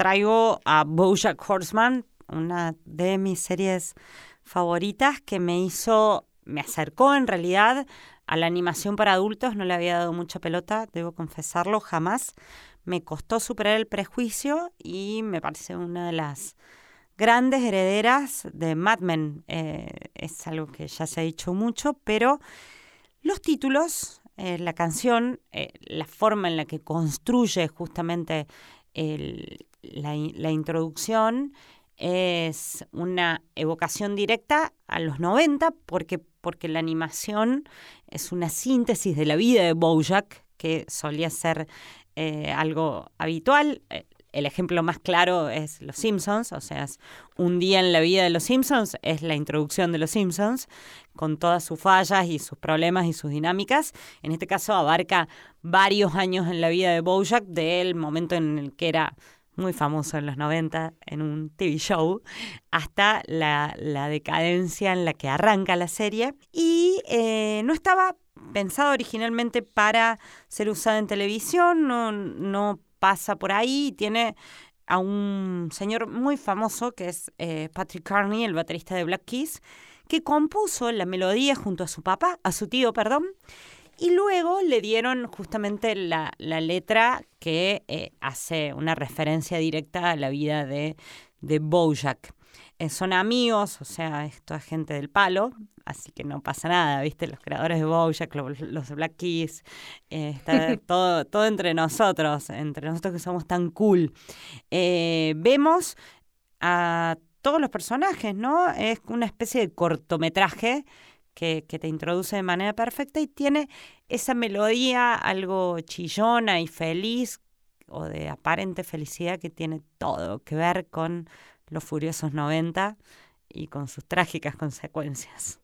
traigo a Bojack Horseman, una de mis series favoritas que me hizo, me acercó en realidad a la animación para adultos, no le había dado mucha pelota, debo confesarlo, jamás. Me costó superar el prejuicio y me parece una de las grandes herederas de Mad Men. Eh, es algo que ya se ha dicho mucho, pero los títulos, eh, la canción, eh, la forma en la que construye justamente la, la introducción, es una evocación directa a los 90 porque, porque la animación es una síntesis de la vida de Bojack, que solía ser eh, algo habitual. El ejemplo más claro es Los Simpsons, o sea, un día en la vida de Los Simpsons es la introducción de Los Simpsons, con todas sus fallas y sus problemas y sus dinámicas. En este caso abarca varios años en la vida de Bojack, del momento en el que era muy famoso en los 90 en un TV show, hasta la, decadencia en la que arranca la serie. Y eh, no estaba pensado originalmente para ser usada en televisión, no, no pasa por ahí, tiene a un señor muy famoso que es eh, Patrick Carney, el baterista de Black Keys, que compuso la melodía junto a su papá, a su tío, perdón, y luego le dieron justamente la, letra que eh, hace una referencia directa a la vida de, de Bojack. Eh, son amigos, o sea, esto es gente del palo, así que no pasa nada, ¿viste? Los creadores de Bojack, los, de Black Keys, eh, está todo, todo entre nosotros, entre nosotros que somos tan cool. vemos a todos los personajes, ¿no? Es una especie de cortometraje que, te introduce de manera perfecta y tiene esa melodía algo chillona y feliz o de aparente felicidad que tiene todo que ver con los furiosos 90 y con sus trágicas consecuencias.